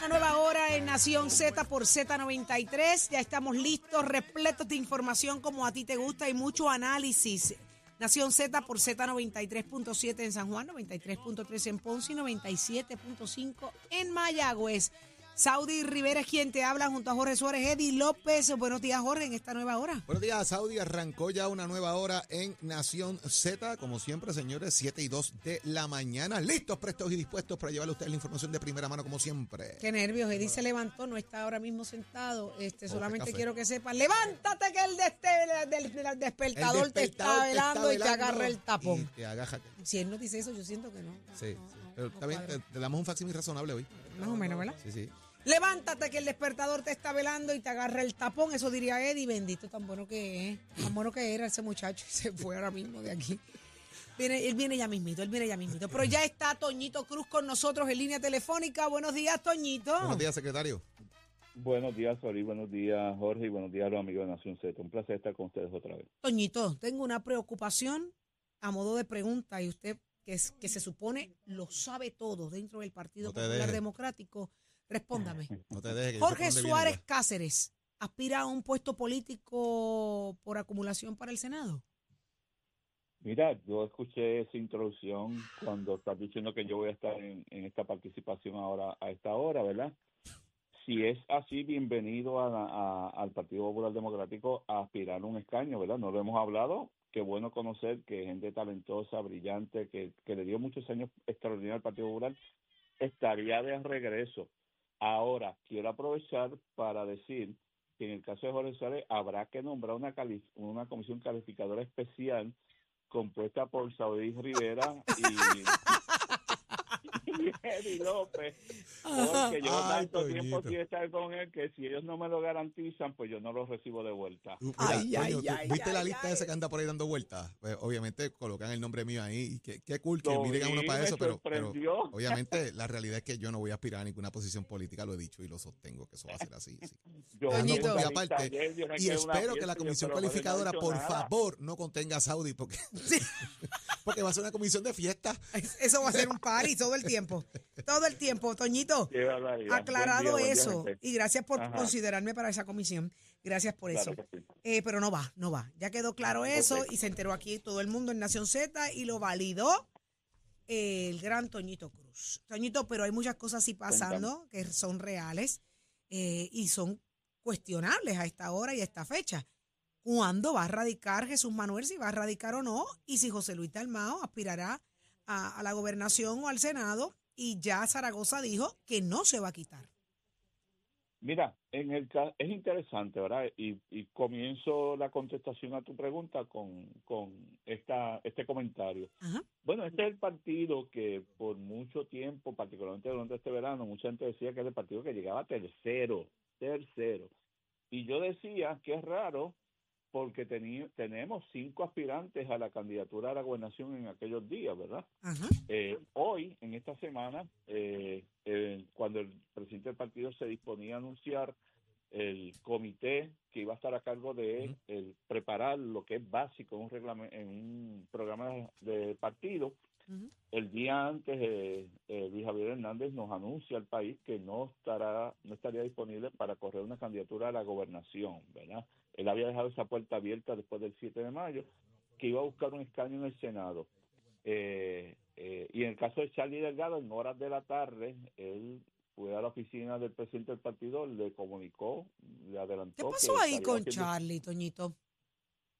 Una nueva hora en Nación Z por Z93. Ya estamos listos, repletos de información como a ti te gusta y mucho análisis. Nación Z por Z93.7 en San Juan, 93.3 en Ponce y 97.5 en Mayagüez. Saudi Rivera es quien te habla junto a Jorge Suárez, Eddie López. Buenos días, Jorge, en esta nueva hora. Buenos días, Saudi. Arrancó ya una nueva hora en Nación Z. Como siempre, señores, 7 y 2 de la mañana. Listos, prestos y dispuestos para llevarle a ustedes la información de primera mano, como siempre. Qué nervios. Eddie se levantó, no está ahora mismo sentado. Este, solamente quiero que sepan, levántate que el, de este, del, del despertador, El te está te velando y te agarra el tapón. y te agaja- Si él no dice eso, yo siento que no. Sí, No, sí. no, Pero no está bien, cuadra. te, te damos un facsimil razonable hoy. Más o menos, ¿verdad? Sí, sí. Levántate que el despertador te está velando y te agarra el tapón. Eso diría Eddie. Bendito, tan bueno que es. Tan bueno que era ese muchacho. y Se fue ahora mismo de aquí. Viene, él viene ya mismito, él viene ya mismito. Pero ya está Toñito Cruz con nosotros en línea telefónica. Buenos días, Toñito. Buenos días, secretario. Buenos días, Sori. Buenos días, Jorge. Y buenos días a los amigos de Nación Z. Un placer estar con ustedes otra vez. Toñito, tengo una preocupación a modo de pregunta y usted, que, es, que se supone lo sabe todo dentro del Partido No Popular. Democrático, respóndame. No te dejes. Jorge Suárez. Cáceres aspira a un puesto político por acumulación para el Senado. Mira, yo escuché esa introducción cuando estás diciendo que yo voy a estar en, en esta participación ahora a esta hora, ¿verdad? Si es así, bienvenido a al Partido Popular Democrático a aspirar a un escaño, ¿verdad? No lo hemos hablado. Qué bueno conocer que gente talentosa, brillante, que, que le dio muchos años extraordinarios al Partido Popular, estaría de regreso. Ahora, quiero aprovechar para decir que en el caso de Jorge Suárez habrá que nombrar una, cali- una comisión calificadora especial compuesta por Saudí Rivera y, y Eddie López, porque yo Ay, tanto tiempo sin estar con él que si ellos no me lo garantizan, pues yo no lo recibo de vuelta. Mira, Ay, ay, Toño, ¿tú ay, ¿Viste la lista esa que anda por ahí dando vueltas? Pues, obviamente colocan el nombre mío ahí. Y qué, qué cool que Lo miren a uno para eso, pero, obviamente la realidad es que yo no voy a aspirar a ninguna posición política, lo he dicho y lo sostengo que eso va a ser así. sí. Yo Toñito. lista aparte, ayer, yo Y espero que la comisión no calificadora, por nada. favor, no contenga a Saudi, porque, porque va a ser una comisión de fiesta. Eso va a ser un party todo el tiempo. Todo el tiempo, Toñito. Aclarado día, eso. Y gracias por Ajá. considerarme para esa comisión. Gracias por eso. Claro que sí. Eh, pero no va, no va. Ya quedó claro eso y se enteró aquí todo el mundo en Nación Z y lo validó el gran Toñito Cruz. Toñito, pero hay muchas cosas así pasando que son reales eh, y son cuestionables a esta hora y a esta fecha. ¿Cuándo va a radicar Jesús Manuel? Si va a radicar o no. Y si José Luis Dalmao aspirará a, a la gobernación o al Senado. Y ya Zaragoza dijo que no se va a quitar. Mira, en el es interesante, ¿verdad? Y, y comienzo la contestación a tu pregunta con, con esta, este comentario. Ajá. Bueno, este es el partido que por mucho tiempo, particularmente durante este verano, mucha gente decía que era el partido que llegaba tercero, tercero. Y yo decía que es raro porque tenemos cinco aspirantes a la candidatura a la gobernación en aquellos días, ¿verdad? Eh, hoy, en esta semana, eh, eh, cuando el presidente del partido se disponía a anunciar el comité que iba a estar a cargo de el preparar lo que es básico en un, reglame- en un programa de partido, el día antes eh, eh, Luis Javier Hernández nos anuncia al país que no estará no estaría disponible para correr una candidatura a la gobernación, ¿verdad? Él había dejado esa puerta abierta después del 7 de mayo, que iba a buscar un escaño en el Senado. Eh, eh, y en el caso de Charlie Delgado, en horas de la tarde, él fue a la oficina del presidente del partido, le comunicó, le adelantó. ¿Qué que pasó ahí estaría con haciendo- Charlie, Toñito?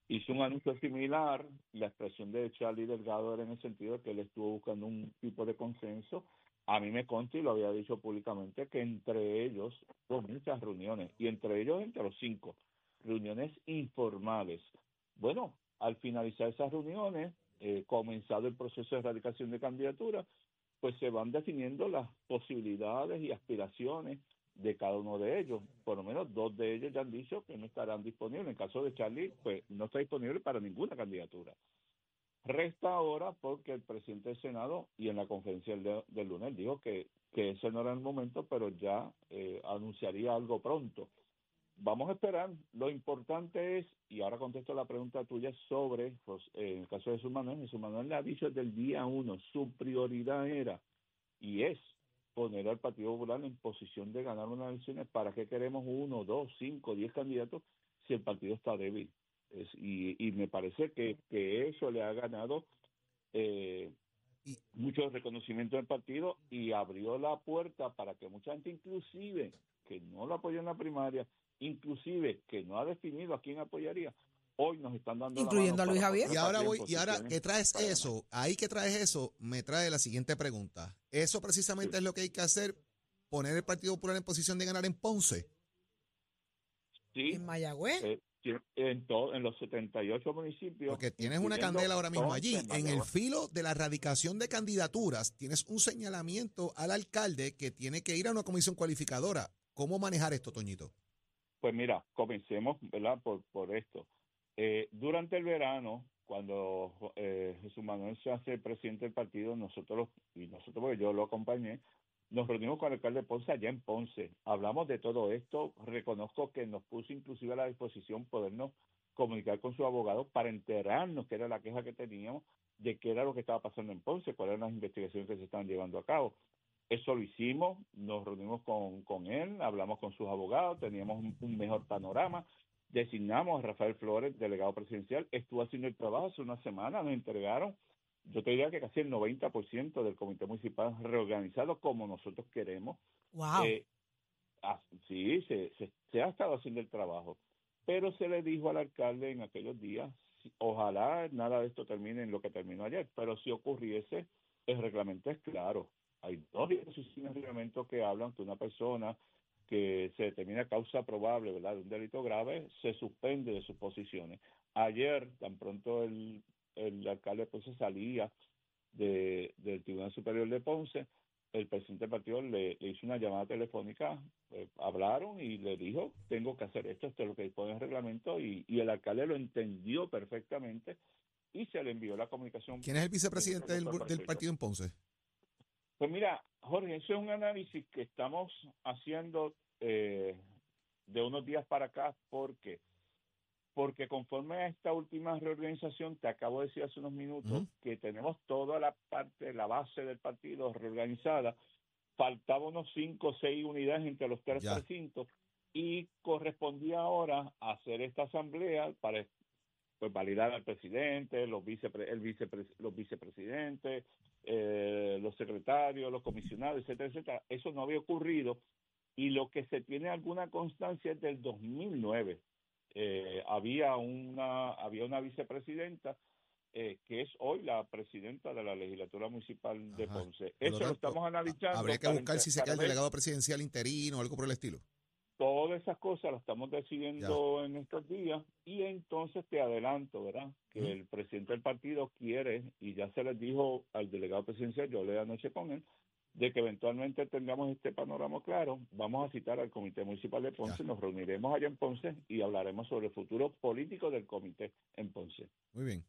hizo un anuncio similar. La expresión de Charlie Delgado era en el sentido de que él estuvo buscando un tipo de consenso. A mí me consta y lo había dicho públicamente que entre ellos hubo muchas reuniones y entre ellos entre los cinco reuniones informales. Bueno, al finalizar esas reuniones, eh, comenzado el proceso de erradicación de candidatura, pues se van definiendo las posibilidades y aspiraciones de cada uno de ellos. Por lo menos dos de ellos ya han dicho que no estarán disponibles. En caso de Charlie, pues no está disponible para ninguna candidatura. Resta ahora porque el presidente del Senado y en la conferencia del, del lunes dijo que, que ese no era el momento, pero ya eh, anunciaría algo pronto. Vamos a esperar. Lo importante es, y ahora contesto la pregunta tuya sobre, pues, eh, en el caso de Jesús Manuel, Jesús Manuel le ha dicho desde el día uno, su prioridad era y es poner al Partido Popular en posición de ganar unas elecciones. ¿Para qué queremos uno, dos, cinco, diez candidatos si el partido está débil? y, me parece que, que eso le ha ganado eh, mucho reconocimiento del partido y abrió la puerta para que mucha gente, inclusive que no lo apoyó en la primaria, inclusive que no ha definido a quién apoyaría, hoy nos están dando incluyendo a Luis Javier y ahora voy y ahora que traes eso ahí que traes eso me trae la siguiente pregunta eso precisamente es lo que hay que hacer poner el Partido Popular en posición de ganar en Ponce sí en Mayagüez eh, en, todo, en los 78 municipios. Porque tienes una candela ahora mismo allí. En el filo de la erradicación de candidaturas, tienes un señalamiento al alcalde que tiene que ir a una comisión cualificadora. ¿Cómo manejar esto, Toñito? Pues mira, comencemos ¿verdad? Por, por esto. Eh, durante el verano, cuando eh, Jesús Manuel se hace presidente del partido, nosotros, y nosotros, porque yo lo acompañé, nos reunimos con el alcalde de Ponce allá en Ponce. Hablamos de todo esto. Reconozco que nos puso inclusive a la disposición podernos comunicar con su abogado para enterarnos qué era la queja que teníamos de qué era lo que estaba pasando en Ponce, cuáles eran las investigaciones que se estaban llevando a cabo. Eso lo hicimos, nos reunimos con, con él, hablamos con sus abogados, teníamos un, mejor panorama, designamos a Rafael Flores, delegado presidencial, estuvo haciendo el trabajo hace una semana, nos entregaron yo te diría que casi el 90% del comité municipal reorganizado como nosotros queremos. Wow. Eh, sí, se, se, ha estado haciendo el trabajo, pero se le dijo al alcalde en aquellos días, ojalá nada de esto termine en lo que terminó ayer, pero si ocurriese, el reglamento es claro. Hay dos disposiciones de reglamento que hablan que una persona que se determina causa probable ¿verdad? de un delito grave se suspende de sus posiciones. Ayer, tan pronto el el alcalde pues salía de, del Tribunal Superior de Ponce, el presidente del partido le, hizo una llamada telefónica, eh, hablaron y le dijo, tengo que hacer esto, esto es lo que dispone el reglamento, y, y, el alcalde lo entendió perfectamente y se le envió la comunicación. ¿Quién es el vicepresidente del, del partido en Ponce? Pues mira, Jorge, eso es un análisis que estamos haciendo eh, de unos días para acá porque porque conforme a esta última reorganización, te acabo de decir hace unos minutos que tenemos toda la parte, la base del partido reorganizada, faltaban unos cinco o seis unidades entre los tres recintos y correspondía ahora hacer esta asamblea para pues, validar al presidente, los, vicepre, el vicepre, los vicepresidentes, eh, los secretarios, los comisionados, etcétera, etcétera. Eso no había ocurrido y lo que se tiene alguna constancia es del 2009 eh, había una había una vicepresidenta eh, que es hoy la presidenta de la legislatura municipal de Ponce. Eso lo, estamos analizando. Habría que buscar si se queda el delegado presidencial interino o algo por el estilo. Todas esas cosas las estamos decidiendo en estos días y entonces te adelanto, ¿verdad? Que el presidente del partido quiere, y ya se les dijo al delegado presidencial, yo le anoche con él, de que eventualmente tengamos este panorama claro, vamos a citar al Comité Municipal de Ponce, nos reuniremos allá en Ponce y hablaremos sobre el futuro político del comité en Ponce. Muy bien.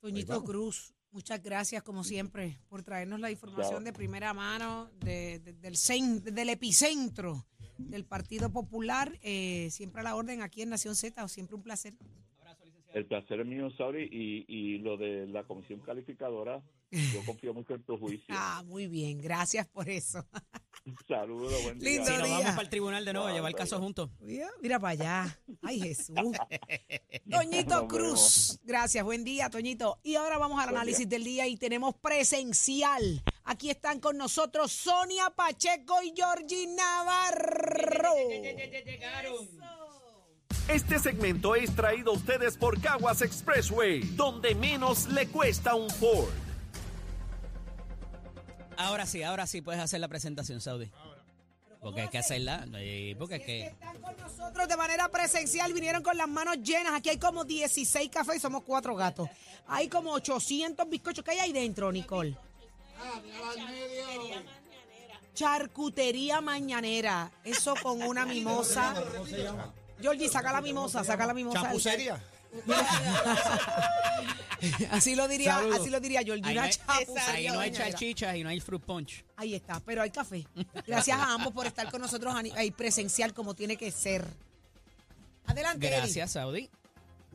Toñito Cruz, muchas gracias como siempre por traernos la información de primera mano de, del, del epicentro del Partido Popular, eh, siempre a la orden aquí en Nación Z, siempre un placer. El placer es mío, Sauri, y, y lo de la comisión calificadora, yo confío mucho en tu juicio. Ah, muy bien, gracias por eso. Saludos, buen día. Lindo si nos vamos para el tribunal de nuevo a llevar el caso juntos. Mira, para allá. Ay, Jesús. Toñito Cruz. Gracias, buen día, Toñito. Y ahora vamos al análisis del día y tenemos presencial. Aquí están con nosotros Sonia Pacheco y Georgie Navarro. Este segmento es traído a ustedes por Caguas Expressway, donde menos le cuesta un Ford. Ahora sí, ahora sí puedes hacer la presentación, Saudi. Porque hay que hacerla. Porque es que... Están con nosotros de manera presencial, vinieron con las manos llenas. Aquí hay como 16 cafés y somos cuatro gatos. Hay como 800 bizcochos. ¿Qué hay ahí dentro, Nicole? Charcutería mañanera. Eso con una mimosa. Georgie, saca la mimosa, saca la mimosa. ¿Chapucería? así lo diría, así lo diría Georgie. Ahí, no hay, ahí no hay chachichas y no hay fruit punch. Ahí está, pero hay café. Gracias a ambos por estar con nosotros ahí presencial como tiene que ser. Adelante. Gracias, Saudi.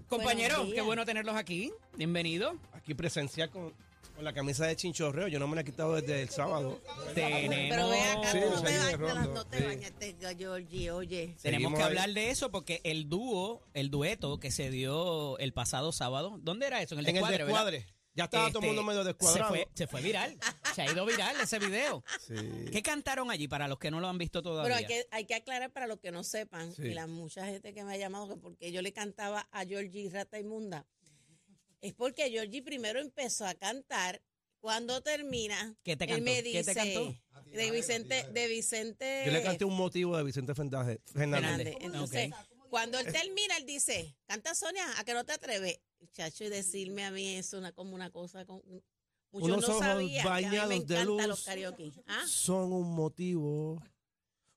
Compañero, qué bueno tenerlos aquí. Bienvenido. Aquí presencial con Con la camisa de chinchorreo, yo no me la he quitado desde el sábado. Tenemos, Pero ve acá, Sí, no te de bañas, rondo, no te sí. bañas, Georgie, oye. tenemos Seguimos que ahí. hablar de eso porque el dúo, el dueto que se dio el pasado sábado, ¿dónde era eso? En el En el descuadre, ¿verdad? descuadre. Ya estaba todo el mundo Este, medio descuadrado. Se fue, se fue viral. Se ha ido viral ese video. Sí. ¿Qué cantaron allí para los que no lo han visto todavía? Pero hay que, hay que aclarar para los que no sepan, Sí. y la mucha gente que me ha llamado, que porque yo le cantaba a Georgie Rata Inmunda, es porque Georgie primero empezó a cantar, cuando termina, ¿Qué te él cantó? me ¿Qué dice, te cantó? de Vicente, de Vicente Yo le canté un motivo de Vicente Fernández. Fernández. Entonces, cuando él termina, él dice, canta Sonia, a que no te atreves. Chacho, y decirme a mí eso una, como una cosa, con, muchos Unos no ojos sabían que a mí me bañados de encantan luz. los karaoke. ¿Ah? Son un motivo.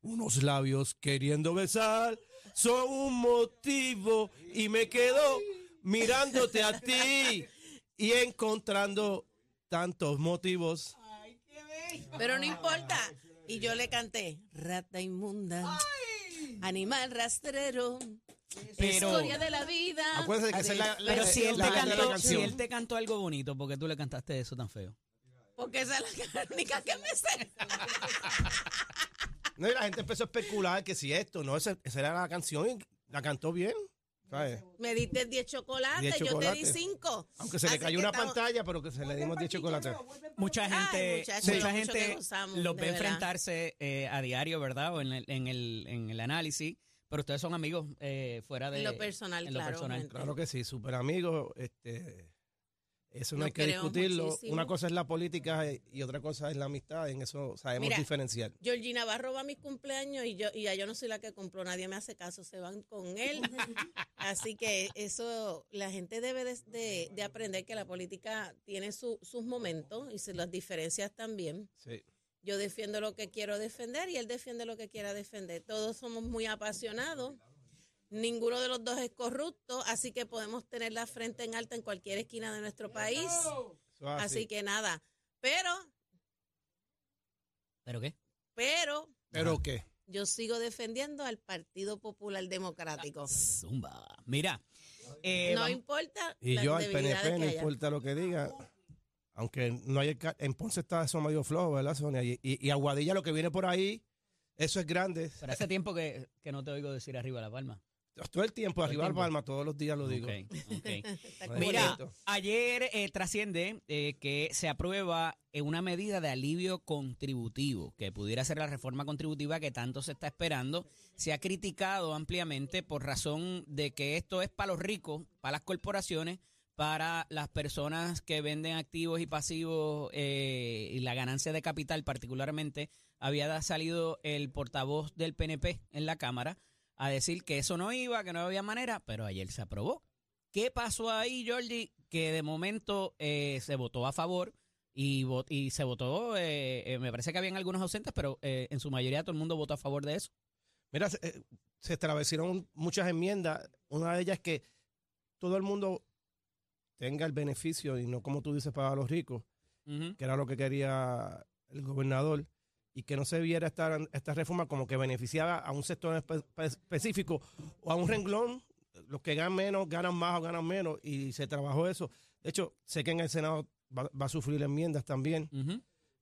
Unos labios queriendo besar. Son un motivo. Y me quedo mirándote a ti. Y encontrando tantos motivos. Pero no importa. Y yo le canté, rata inmunda, animal rastrero, Pero- historia de la vida. Acuérdate que esa es la- la- Pero si él, la te cantó, si él te cantó algo bonito, ¿por qué tú le cantaste eso tan feo? Porque esa es la única que me sé. No, y la gente empezó a especular que si esto, no, esa, esa era la canción y la cantó bien. ¿Sabes? Me diste 10 chocolates, 10 yo te di chocolates. 5. Aunque se le cayó una pantalla, pero que se le dimos 10 chocolates. Mucha Ay, gente, muchachos, mucha lo gente gozamos, los ve verdad. enfrentarse eh, a diario, ¿verdad? O en el, en el, en el análisis, pero ustedes son amigos eh, fuera de... En lo personal, en lo claro. personal. gente. Claro que sí, súper amigos. Este, eso no hay que discutirlo. muchísimo. Una cosa es la política y otra cosa es la amistad. En eso sabemos Mira, diferenciar. Georgina Navarro va a mis cumpleaños y yo y ya yo no soy la que compró, nadie me hace caso, se van con él. Así que eso, la gente debe de, de- de aprender que la política tiene su- sus momentos y se las diferencias también. Sí. Yo defiendo lo que quiero defender y él defiende lo que quiera defender. Todos somos muy apasionados. Ninguno de los dos es corrupto, así que podemos tener la frente en alta en cualquier esquina de nuestro país. Así que nada. Pero, ¿Pero qué? pero, ¿Pero qué? yo sigo defendiendo al Partido Popular Democrático. Zumba. Mira, eh, no vamos- importa Y yo al PNP, no importa lo que diga. Aunque no hay. En Ponce está eso medio flojo, ¿verdad, Sonia? Y, y, y Aguadilla, lo que viene por ahí, eso es grande. pero hace tiempo que, que no te oigo decir arriba la palma. Todo el tiempo, arriba al tiempo. Palma, todos los días lo digo. Mira, ayer eh, trasciende eh, que se aprueba eh, una medida de alivio contributivo, que pudiera ser la reforma contributiva que tanto se está esperando. Se ha criticado ampliamente por razón de que esto es para los ricos, para las corporaciones, para las personas que venden activos y pasivos eh, y la ganancia de capital particularmente. Había salido el portavoz del PNP en la Cámara a decir que eso no iba, que no había manera, pero ayer se aprobó. ¿Qué pasó ahí, Georgie? Que de momento eh, se votó a favor y, vo- y se votó, eh, eh, me parece que habían algunos ausentes, pero en su mayoría todo el mundo votó a favor de eso. Mira, se, se establecieron muchas enmiendas. Una de ellas es que todo el mundo tenga el beneficio y no como tú dices para los ricos, que era lo que quería el gobernador, y que no se viera esta, esta reforma como que beneficiaba a un sector espe- espe- específico o a un renglón. Los que ganan menos, ganan más o ganan menos, y se trabajó eso. De hecho, sé que en el Senado va, va a sufrir enmiendas también.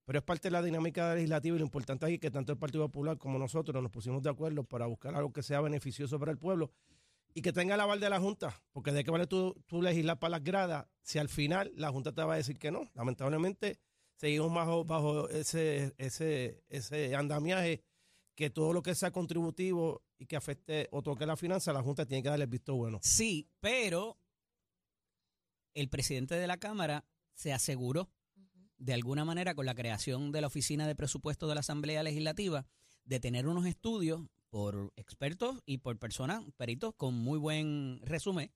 Pero es parte de la dinámica legislativa y lo importante aquí es que tanto el Partido Popular como nosotros nos pusimos de acuerdo para buscar algo que sea beneficioso para el pueblo y que tenga el aval de la Junta. Porque de qué vale tú, tú legislar para las gradas si al final la Junta te va a decir que no. Lamentablemente seguimos bajo, bajo ese, ese, ese andamiaje que todo lo que sea contributivo y que afecte o toque la finanza, la Junta tiene que darle el visto bueno. Sí, pero el presidente de la Cámara se aseguró de alguna manera con la creación de la Oficina de Presupuestos de la Asamblea Legislativa de tener unos estudios por expertos y por personas, peritos con muy buen resumen,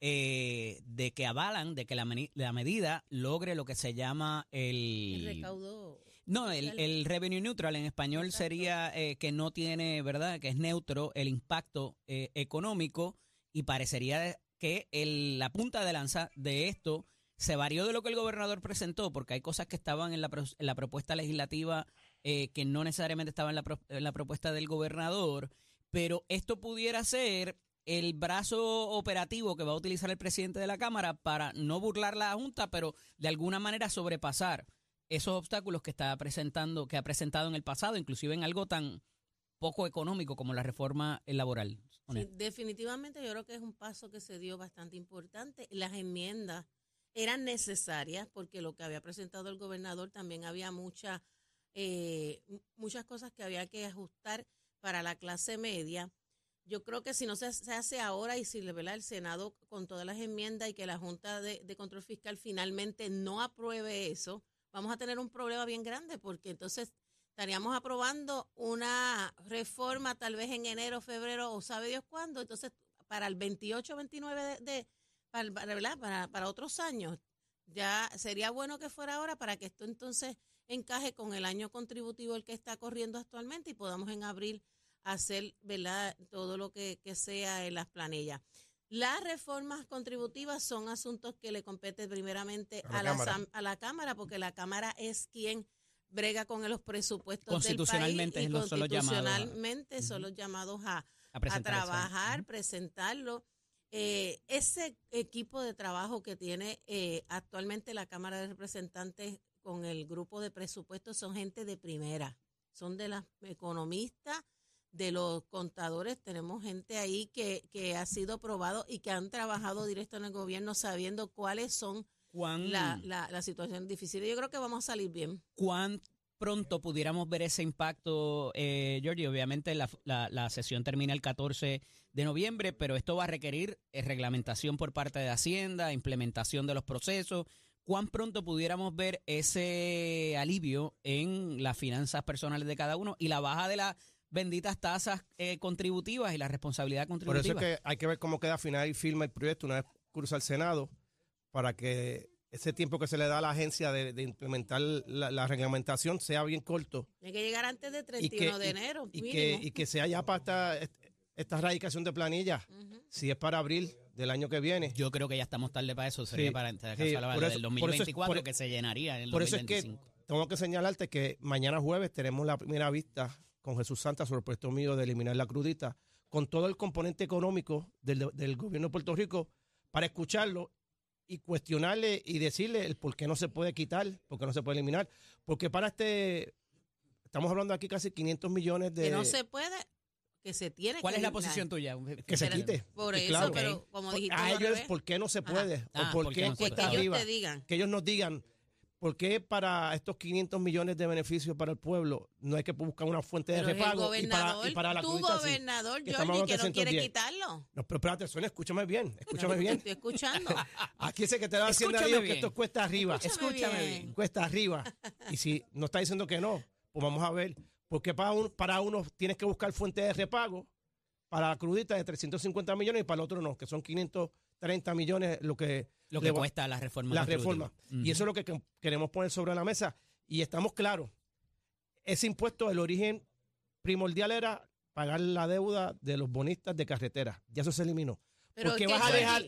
eh, de que avalan de que la, medida logre lo que se llama El el... recaudo. No, el, el revenue neutral en español Exacto. sería eh, que no tiene, ¿verdad? Que es neutro el impacto eh, económico y parecería que el- la punta de lanza de esto se varió de lo que el gobernador presentó, porque hay cosas que estaban en la, pro- en la propuesta legislativa eh, que no necesariamente estaban en la, pro- en la propuesta del gobernador, pero esto pudiera ser el brazo operativo que va a utilizar el presidente de la Cámara para no burlar la Junta, pero de alguna manera sobrepasar esos obstáculos que está presentando, que ha presentado en el pasado, inclusive en algo tan poco económico como la reforma laboral. Sí, definitivamente yo creo que es un paso que se dio bastante importante. Las enmiendas eran necesarias porque lo que había presentado el gobernador también había mucha, eh, muchas cosas que había que ajustar para la clase media. Yo creo que si no se, hace ahora y si ¿verdad? el Senado con todas las enmiendas y que la Junta de, de Control Fiscal finalmente no apruebe eso, vamos a tener un problema bien grande porque entonces estaríamos aprobando una reforma tal vez en enero, febrero o sabe Dios cuándo. Entonces, para el 28, 29 de, para, para, otros años, ya sería bueno que fuera ahora para que esto entonces encaje con el año contributivo el que está corriendo actualmente y podamos en abril hacer ¿verdad? todo lo que, sea en las planillas. Las reformas contributivas son asuntos que le competen primeramente a la, a la Cámara, porque la Cámara es quien brega con los presupuestos constitucionalmente del país y son constitucionalmente son los llamados a, a, trabajar, presentarlo. Eh, ese equipo de trabajo que tiene eh, actualmente la Cámara de Representantes con el grupo de presupuestos son gente de primera, son de las economistas, de los contadores, tenemos gente ahí que, que ha sido probado y que han trabajado directo en el gobierno sabiendo cuáles son la, la, la, situación difícil. Yo creo que vamos a salir bien. ¿Cuán pronto pudiéramos ver ese impacto, eh, Georgie? Obviamente la, la, sesión termina el 14 de noviembre, pero esto va a requerir eh, reglamentación por parte de Hacienda, implementación de los procesos. ¿Cuán pronto pudiéramos ver ese alivio en las finanzas personales de cada uno y la baja de las benditas tasas eh, contributivas y la responsabilidad contributiva? Por eso es que hay que ver cómo queda final y firma el proyecto una vez cursa al Senado para que ese tiempo que se le da a la agencia de, implementar la, reglamentación sea bien corto. Hay que llegar antes del 31 de enero. Y, que, y que sea ya para esta, esta erradicación de planillas, si es para abril del año que viene. Yo creo que ya estamos tarde para eso, sería para sí, por eso, 2024 que se llenaría en el Por eso es que tengo que señalarte que mañana jueves tenemos la primera vista con Jesús Santa sobre el puesto mío de eliminar la crudita, con todo el componente económico del, del gobierno de Puerto Rico para escucharlo y cuestionarle y decirle el por qué no se puede quitar, por qué no se puede eliminar. Porque para este, estamos hablando aquí casi 500 millones de... Que no se puede, que se tiene ¿Cuál es la posición tuya? Que se quite. Por eso, pero como dijiste... A ellos, ¿por qué no se puede? o por qué cuesta arriba. Que ellos nos digan, ¿Por qué para estos 500 millones de beneficios para el pueblo no hay que buscar una fuente de repago y para, y para la tu gobernador, que Jordi, que no quiere quitarlo. No, pero espérate, Sonia, escúchame bien, escúchame bien. Estoy escuchando. Aquí dice que te va haciendo Dios que esto cuesta arriba. Escúchame, bien. Cuesta arriba. Y si no está diciendo que no, pues vamos a ver. Porque para, un, para uno tienes que buscar fuente de repago para la crudita de 350 millones y para el otro no, que son 530 millones lo que lo que cuesta la reforma. La reforma. Y eso es lo que queremos poner sobre la mesa. Y estamos claros. Ese impuesto, el origen primordial era pagar la deuda de los bonistas de carretera. Ya eso se eliminó. Pero porque vas a dejar.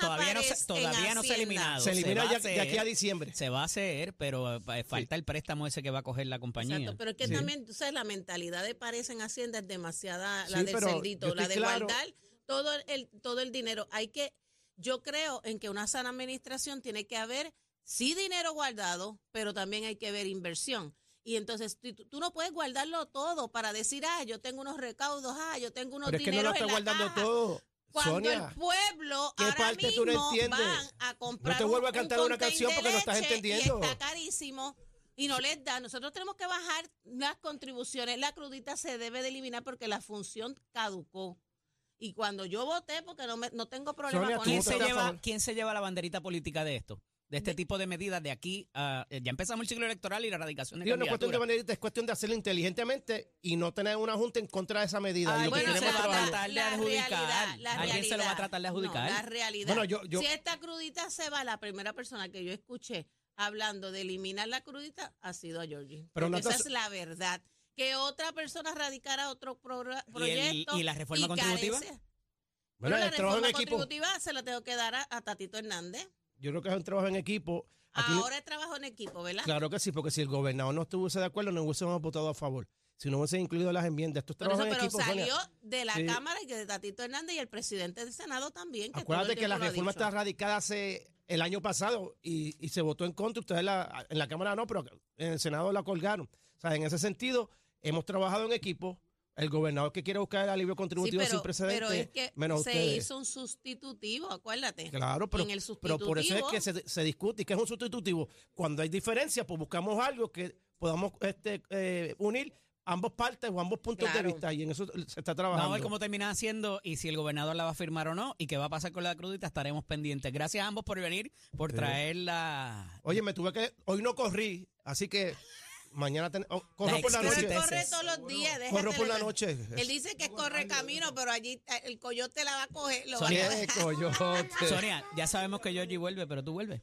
todavía no, se, todavía no se ha eliminado. Se elimina ya, de aquí a diciembre. Se va a hacer, pero eh, falta el préstamo ese que va a coger la compañía. Exacto, pero es que también, tú sabes, la mentalidad de Pares en Hacienda es demasiada, la del cerdito, la de guardar todo el, todo el dinero. Hay que yo creo en que una sana administración tiene que haber, sí, dinero guardado, pero también hay que ver inversión. Y entonces tú, no puedes guardarlo todo para decir, ah, yo tengo unos recaudos, ah, yo tengo unos pero es que no lo está guardando todo. Cuando el pueblo ¿qué ahora parte mismo tú no entiendes? van a comprar No te vuelvo a cantar una canción porque no estás entendiendo. Y está carísimo y no les da. Nosotros tenemos que bajar las contribuciones. La crudita se debe de eliminar porque la función caducó. Y cuando yo voté, porque no, me, no tengo problema con ¿quién Se lleva, ¿Quién se lleva la banderita política de esto? de este tipo de medidas de aquí a, ya empezamos el ciclo electoral y la erradicación de Dios, no es cuestión de banderita, es cuestión de hacerlo inteligentemente y no tener una junta en contra de esa medida. Ay, bueno, se va a tratar de adjudicar. Alguien se lo va a tratar de adjudicar. la realidad. Si esta crudita se va, la primera persona que yo escuché hablando de eliminar la crudita ha sido a Georgie. Pero esa es la verdad que otra persona radicara otro proyecto. ¿Y, la reforma contributiva? Bueno, la reforma contributiva se la tengo que dar a, Tatito Hernández. Yo creo que es un trabajo en equipo. Ahora es trabajo en equipo, ¿verdad? Claro que sí, porque si el gobernador no estuviese de acuerdo, no hubiésemos votado a favor. si no hubiese incluido las enmiendas. Esto es Por eso, pero equipo, Sonia. salió de la Sí. Cámara y que de Tatito Hernández y el presidente del Senado también. Que todo Acuérdate el que la reforma está radicada hace el año pasado y, y se votó en contra. Ustedes la- en la Cámara no, pero en el Senado la colgaron. O sea, en ese sentido, hemos trabajado en equipo. El gobernador que quiere buscar el alivio Sí, contributivo pero, sin precedentes, pero es que menos se ustedes. hizo un sustitutivo, acuérdate. Claro, pero, en el pero por eso es que se, se discute y que es un sustitutivo. Cuando hay diferencias, pues buscamos algo que podamos este, eh, unir ambos partes o ambos puntos Claro. de vista y en eso se está Vamos trabajando. a ver cómo termina haciendo y si el gobernador la va a firmar o no y qué va a pasar con la crudita, estaremos pendientes. Gracias a ambos por venir, por Sí. traer la... Oye, me tuve que. Hoy no corrí, así que mañana. ten- oh, corro La por la él noche. corre todos los días. Corro por la noche. Él dice que corre camino, pero allí eh, el coyote la va a coger. Lo va a Sonia. coger. Qué coyote. Sonia, ya sabemos que Georgie vuelve, pero tú vuelves.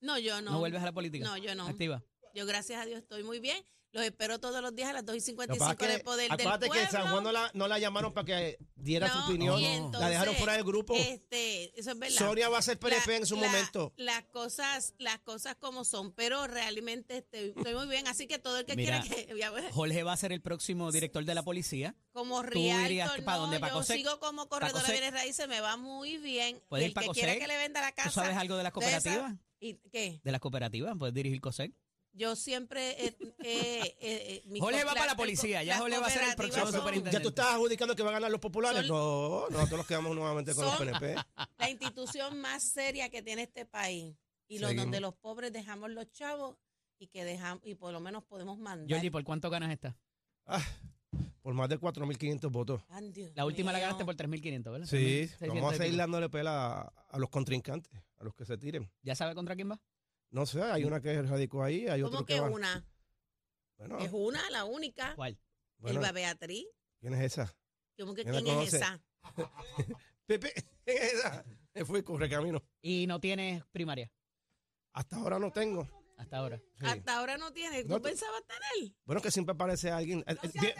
No, yo no. No, vuelves a la política. No, yo no. Activa. Yo, gracias a Dios, estoy muy bien. Los espero todos los días a las 2 y Lo que 55 pasa es del que- Poder del acuérdate Pueblo. que San Juan no la, no la llamaron para que diera su No, opinión. la dejaron fuera del grupo. Este, eso es verdad. Sonia va a ser PNP La- en su la- momento. Las cosas, las cosas como son, pero realmente estoy, estoy muy bien. Así que todo el que Mira, quiera que ya Jorge va a ser el próximo director de la policía. como irías Realtor, para no, dónde, pa' yo Cosec? sigo como ¿Pa' corredora de raíces, me va muy bien. ¿Puedes Y ir el que quiera que le venda la casa. ¿Tú sabes algo de las de esa- cooperativas? ¿Y qué? De las cooperativas, puedes dirigir COSEC. Yo siempre eh, eh, eh, eh, mi Jorge va para la policía, ya Jorge va a ser el próximo son- superintendente. Ya tú estás adjudicando que van a ganar los populares. Son- no, nosotros nos quedamos nuevamente con los PNP. la institución más seria que tiene este país y lo, donde los pobres dejamos los chavos y que dejamos y por lo menos podemos mandar. Georgie, ¿por cuánto ganas esta? Ah, por más de 4.500 votos. La última la ganaste por 3.500, ¿verdad? Sí, 3.600 vamos a seguir dándole pela a, a los contrincantes, a los que se tiren. ¿Ya sabe contra quién va? No sé, hay una que radicó ahí, hay ¿Cómo otro que que va. una? Bueno, Es una, la única. ¿Cuál? bueno, Elba Beatriz. ¿quién es esa? ¿Cómo que ¿Quién la quién es conoce? esa? Pepe, ¿quién es esa? Me fui con recamino. Y no tienes primaria Hasta ahora no tengo. hasta ahora. Sí. Hasta ahora no tiene. ¿Tú No te- pensabas tener? Bueno, que siempre aparece alguien. eh, eh, bien-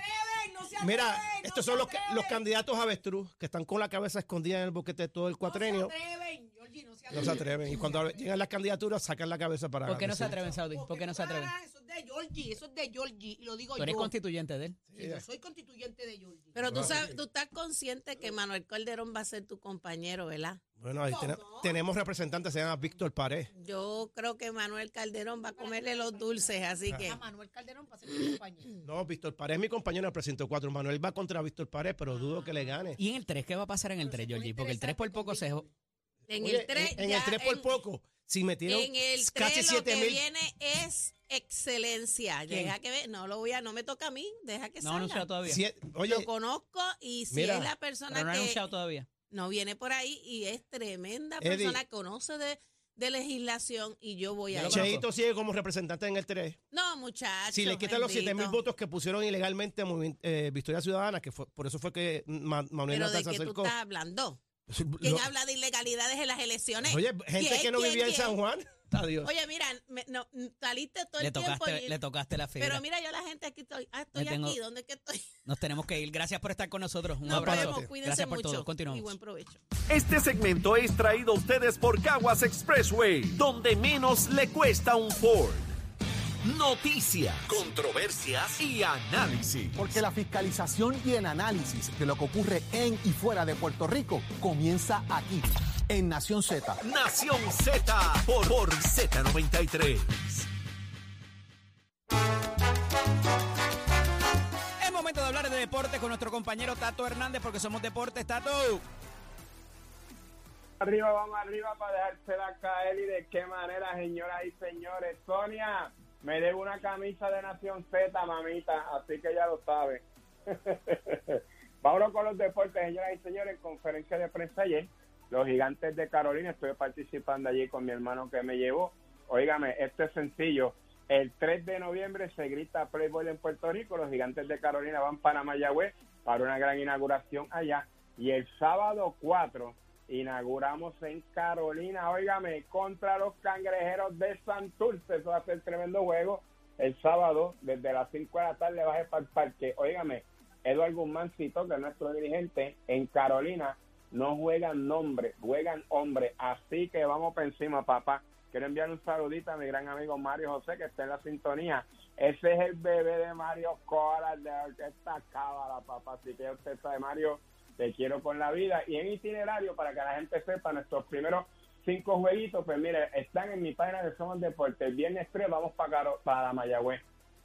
Mira, estos son los, que- los candidatos avestruz que están con la cabeza escondida en el boquete todo el cuatrenio. No se atreven. Y cuando llegan las candidaturas, sacan la cabeza para. ¿Por qué no se atreven, Saudi? ¿Por qué no se atreven? Eso es de Georgie, eso es de Georgie, y lo digo Tú eres yo. constituyente de él. Sí, yo soy constituyente de Georgie. Pero tú sabes, tú estás consciente que Manuel Calderón va a ser tu compañero, ¿verdad? Bueno, ahí tene- tenemos representantes, se llama Víctor Pared. Yo creo que Manuel Calderón va a comerle los dulces, así que A Manuel Calderón para ser mi compañero. No, Víctor Pared es mi compañero en el precinto 4. Manuel va contra Víctor Pared, pero dudo que le gane. ¿Y en el 3 qué va a pasar en el 3, Georgie? Porque el 3 por poco se... en Oye, el 3 en, en el 3 por poco, si metieron En el casi 3 lo 7 que mil. viene es excelencia. ¿Quién? Deja que ve, no lo voy a, no me toca a mí, deja que No ha anunciado salga. todavía. sie- Oye, Lo conozco y si Mira, es la Pero persona no ha que anunciado todavía. no viene por ahí y es tremenda Eddie. persona, conoce de, de legislación y yo voy a. Cheito sigue como representante en el 3. No, muchachos. Si le quitan los 7 mil votos que pusieron ilegalmente a eh, Victoria Ciudadana, que fue, por eso fue que Ma- Manuel Pero de Natal se qué tú acercó. estás hablando. ¿Quién Lo- habla de ilegalidades en las elecciones? Oye, gente ¿Quién, que no quién, vivía en? San Juan. Adiós. Oye, mira, me- no, saliste todo Le el tiempo. y- le tocaste la fibra. pero mira, yo la gente aquí estoy. Ah, estoy tengo- aquí. ¿Dónde es que estoy? Nos tenemos que ir. Gracias por estar con nosotros. Un Nos abrazo. vemos. Cuídense Gracias por mucho. todo. Continuamos. Y buen provecho. Este segmento es traído a ustedes por Caguas Expressway, donde menos le cuesta un Ford. Noticias, controversias y análisis. Porque la fiscalización y el análisis de lo que ocurre en y fuera de Puerto Rico comienza aquí, en Nación Z. Nación Z por, por Z93. Es momento de hablar de deporte con nuestro compañero Tato Hernández porque somos deportes. Tato. Arriba, vamos arriba para dejársela caer y de qué manera, señoras y señores. Sonia, me debo una camisa de Nación Z, mamita, así que ya lo sabe. Vámonos con los deportes, señoras y señores. Conferencia de prensa ayer. Los gigantes de Carolina, estoy participando allí con mi hermano que me llevó. Óigame, esto es sencillo. El 3 de noviembre se grita Playboy en Puerto Rico. Los gigantes de Carolina van para Mayagüez para una gran inauguración allá. Y el sábado 4 inauguramos en Carolina, óigame, contra los cangrejeros de Santurce. Eso va a ser tremendo juego. El sábado, desde las 5 de la tarde, baje para el parque. Óigame, Eduardo Guzmáncito, que es nuestro dirigente, en Carolina no juegan nombre, juegan hombre. Así que vamos para encima, papá, quiero enviar un saludito a mi gran amigo Mario José, que está en la sintonía. Ese es el bebé de Mario Cola, de la Orquesta Cábala, papá. Así que usted sabe, Mario, te quiero con la vida. Y en itinerario, para que la gente sepa, nuestros primeros cinco jueguitos, pues mire, están en mi página de Somos Deportes. El viernes 3 vamos para, para Mayagüez.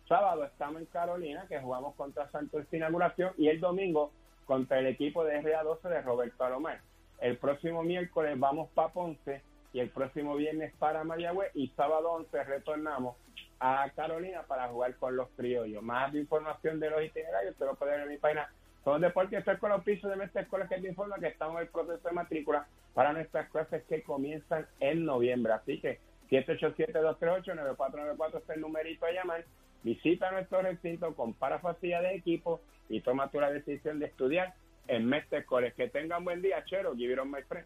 Sábado estamos en Carolina, que jugamos contra Santos en inauguración. Y el domingo contra el equipo de RA12 de Roberto Alomar. El próximo miércoles vamos para Ponce y el próximo viernes para Mayagüez y sábado 11 retornamos a Carolina para jugar con los criollos. Más información de los itinerarios usted lo puede ver en mi página son Deportes, con los pisos de nuestra escuela que te informa que estamos en el proceso de matrícula para nuestras clases que comienzan en noviembre. Así que 787-238-9494 es el numerito a llamar. Visita nuestro recinto, compara facilidad de equipo y toma tu la decisión de estudiar en Mestre College. Que tengan buen día, Chero. Give it on my friend.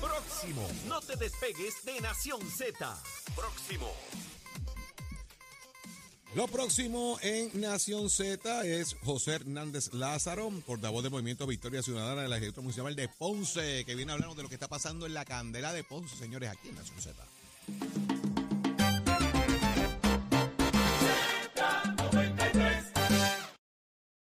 Próximo. No te despegues de Nación Z. Próximo. Lo próximo en Nación Z es José Hernández Lázaro, portavoz del Movimiento Victoria Ciudadana de la Ejecutiva Municipal de Ponce, que viene a hablarnos de lo que está pasando en la candela de Ponce, señores, aquí en Nación Z.